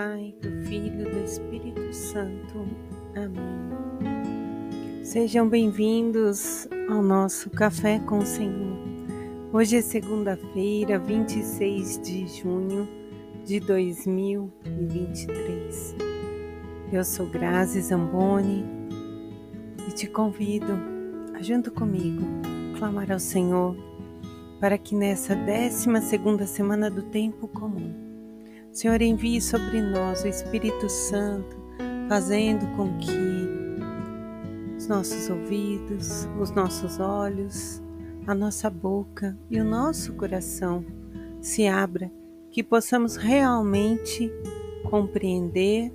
Pai, do Filho e do Espírito Santo. Amém. Sejam bem-vindos ao nosso Café com o Senhor. Hoje é segunda-feira, 26 de junho de 2023. Eu sou Grazi Zamboni e te convido a, junto comigo, clamar ao Senhor para que nessa décima segunda semana do tempo comum Senhor, envie sobre nós o Espírito Santo, fazendo com que os nossos ouvidos, os nossos olhos, a nossa boca e o nosso coração se abra, que possamos realmente compreender,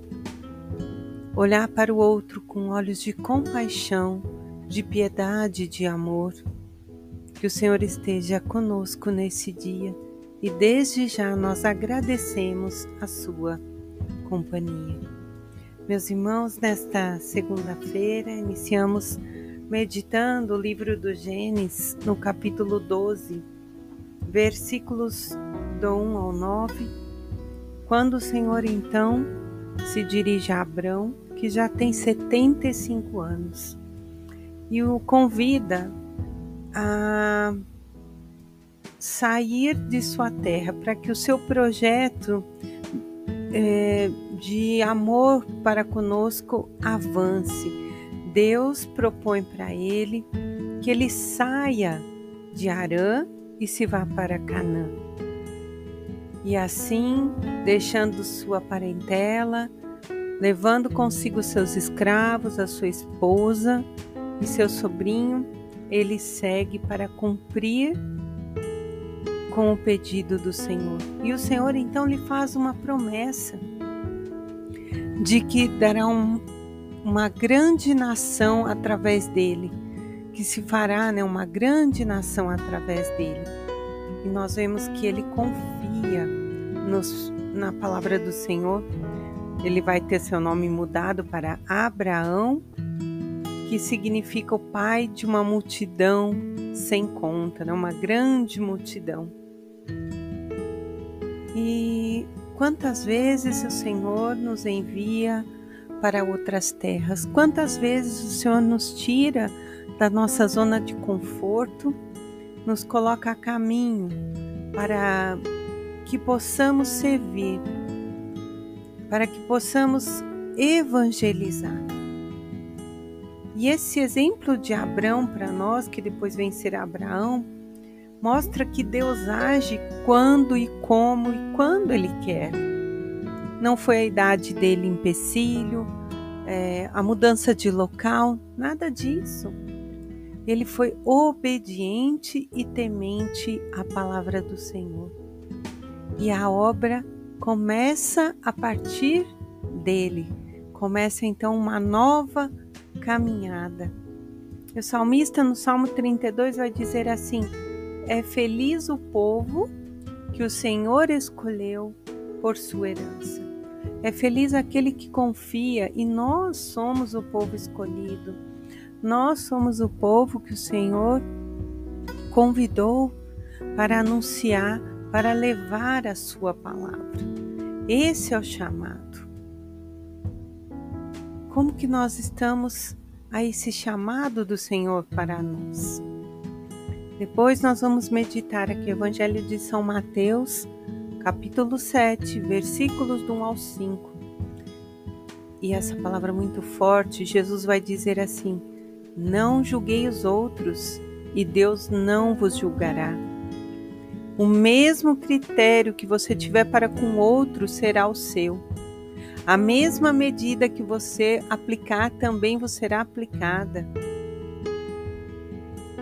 olhar para o outro com olhos de compaixão, de piedade, de amor. Que o Senhor esteja conosco nesse dia e desde já nós agradecemos a sua companhia. Meus irmãos, nesta segunda-feira iniciamos meditando o livro do Gênesis no capítulo 12, versículos do 1 ao 9, quando o Senhor então se dirige a Abrão, que já tem 75 anos, e o convida a sair de sua terra, para que o seu projeto é, de amor para conosco avance. Deus propõe para ele que ele saia de Arã e se vá para Canaã. E assim, deixando sua parentela, levando consigo seus escravos, a sua esposa e seu sobrinho, ele segue para cumprir com o pedido do Senhor. E o Senhor então lhe faz uma promessa de que dará um, uma grande nação através dele, que se fará né, uma grande nação através dele. E nós vemos que ele confia nos, na palavra do Senhor. Ele vai ter seu nome mudado para Abraão, que significa o pai de uma multidão sem conta, né? uma grande multidão. E quantas vezes o Senhor nos envia para outras terras? Quantas vezes o Senhor nos tira da nossa zona de conforto, nos coloca a caminho para que possamos servir, para que possamos evangelizar. E esse exemplo de Abraão para nós, que depois vem ser Abraão, mostra que Deus age quando e como e quando Ele quer. Não foi a idade dele empecilho, é, a mudança de local, nada disso. Ele foi obediente e temente à palavra do Senhor. E a obra começa a partir dele. Começa então uma nova caminhada. O salmista no Salmo 32 vai dizer assim: é feliz o povo que o Senhor escolheu por sua herança. É feliz aquele que confia e nós somos o povo escolhido. Nós somos o povo que o Senhor convidou para anunciar, para levar a sua palavra. Esse é o chamado. Como que nós estamos a esse chamado do Senhor para nós? Depois nós vamos meditar aqui o Evangelho de São Mateus, capítulo 7, versículos do 1 ao 5. E essa palavra muito forte, Jesus vai dizer assim: Não julguei os outros, e Deus não vos julgará. O mesmo critério que você tiver para com outro será o seu. A mesma medida que você aplicar também vos será aplicada.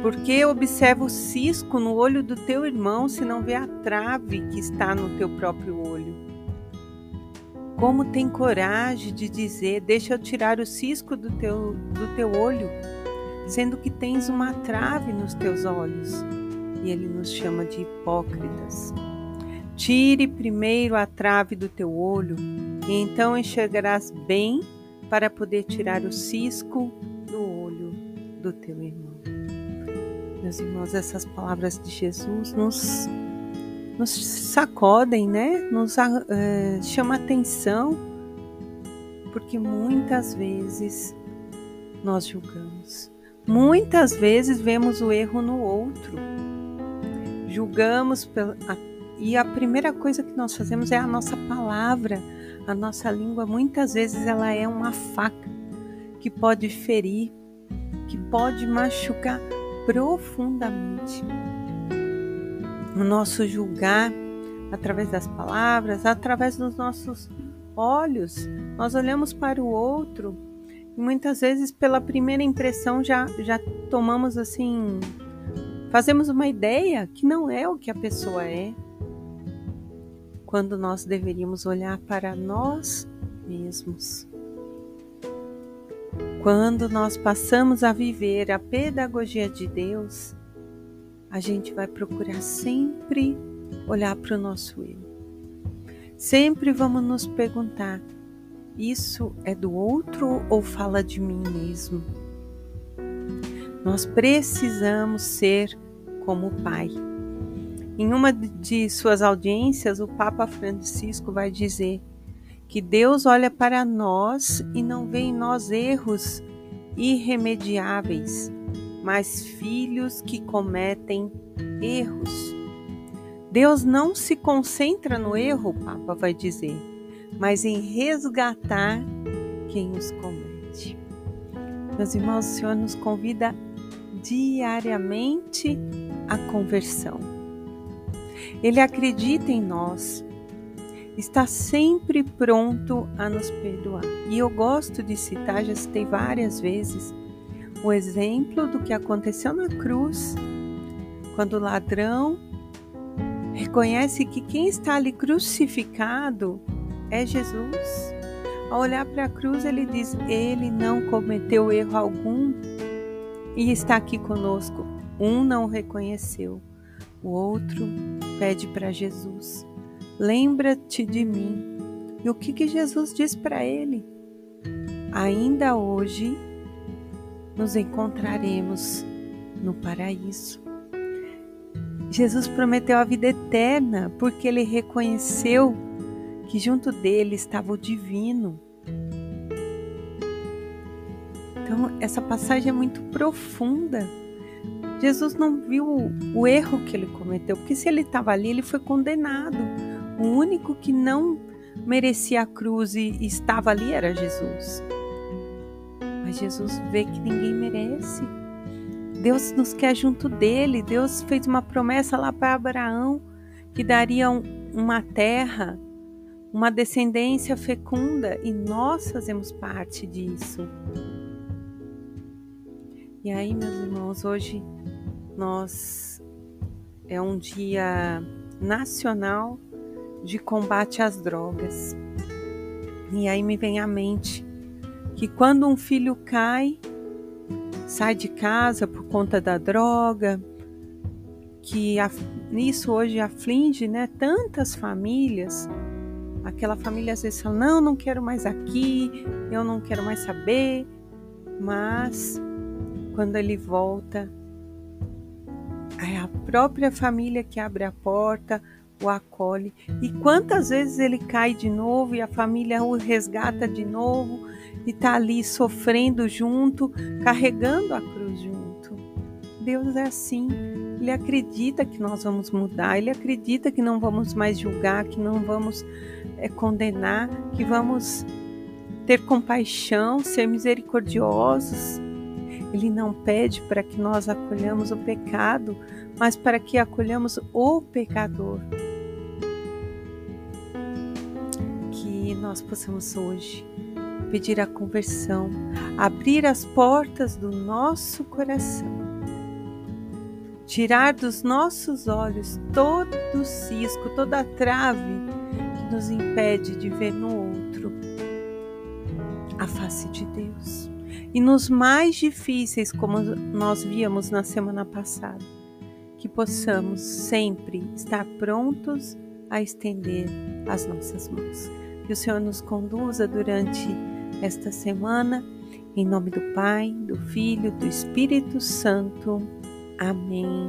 Porque observa o cisco no olho do teu irmão se não vê a trave que está no teu próprio olho? Como tem coragem de dizer: Deixa eu tirar o cisco do teu, do teu olho, sendo que tens uma trave nos teus olhos? E ele nos chama de hipócritas. Tire primeiro a trave do teu olho, e então enxergarás bem para poder tirar o cisco do olho do teu irmão. Meus irmãos, essas palavras de Jesus nos nos sacodem, né? Nos uh, chama atenção, porque muitas vezes nós julgamos. Muitas vezes vemos o erro no outro. Julgamos pela, e a primeira coisa que nós fazemos é a nossa palavra. A nossa língua muitas vezes ela é uma faca que pode ferir, que pode machucar profundamente. O nosso julgar através das palavras, através dos nossos olhos. Nós olhamos para o outro e muitas vezes pela primeira impressão já já tomamos assim, fazemos uma ideia que não é o que a pessoa é. Quando nós deveríamos olhar para nós mesmos. Quando nós passamos a viver a pedagogia de Deus, a gente vai procurar sempre olhar para o nosso eu. Sempre vamos nos perguntar: isso é do outro ou fala de mim mesmo? Nós precisamos ser como o Pai. Em uma de suas audiências, o Papa Francisco vai dizer que Deus olha para nós e não vê em nós erros irremediáveis, mas filhos que cometem erros. Deus não se concentra no erro, o Papa vai dizer, mas em resgatar quem os comete. Meus irmãos, o Senhor nos convida diariamente à conversão. Ele acredita em nós está sempre pronto a nos perdoar. E eu gosto de citar, já citei várias vezes, o exemplo do que aconteceu na cruz, quando o ladrão reconhece que quem está ali crucificado é Jesus. Ao olhar para a cruz, ele diz: Ele não cometeu erro algum e está aqui conosco. Um não reconheceu, o outro pede para Jesus Lembra-te de mim. E o que, que Jesus diz para ele? Ainda hoje nos encontraremos no paraíso. Jesus prometeu a vida eterna porque ele reconheceu que junto dele estava o divino. Então, essa passagem é muito profunda. Jesus não viu o erro que ele cometeu, porque se ele estava ali, ele foi condenado. O único que não merecia a cruz e estava ali era Jesus. Mas Jesus vê que ninguém merece. Deus nos quer junto dele. Deus fez uma promessa lá para Abraão que daria uma terra, uma descendência fecunda e nós fazemos parte disso. E aí, meus irmãos, hoje nós é um dia nacional de combate às drogas. E aí me vem à mente que quando um filho cai, sai de casa por conta da droga, que isso hoje aflige né, tantas famílias. Aquela família às vezes fala: Não, não quero mais aqui, eu não quero mais saber. Mas quando ele volta, é a própria família que abre a porta, o acolhe. E quantas vezes ele cai de novo e a família o resgata de novo e está ali sofrendo junto, carregando a cruz junto. Deus é assim. Ele acredita que nós vamos mudar, ele acredita que não vamos mais julgar, que não vamos é, condenar, que vamos ter compaixão, ser misericordiosos. Ele não pede para que nós acolhamos o pecado, mas para que acolhamos o pecador. Nós possamos hoje pedir a conversão, abrir as portas do nosso coração, tirar dos nossos olhos todo o cisco, toda a trave que nos impede de ver no outro a face de Deus. E nos mais difíceis, como nós víamos na semana passada, que possamos sempre estar prontos a estender as nossas mãos. Que o Senhor nos conduza durante esta semana, em nome do Pai, do Filho, do Espírito Santo. Amém.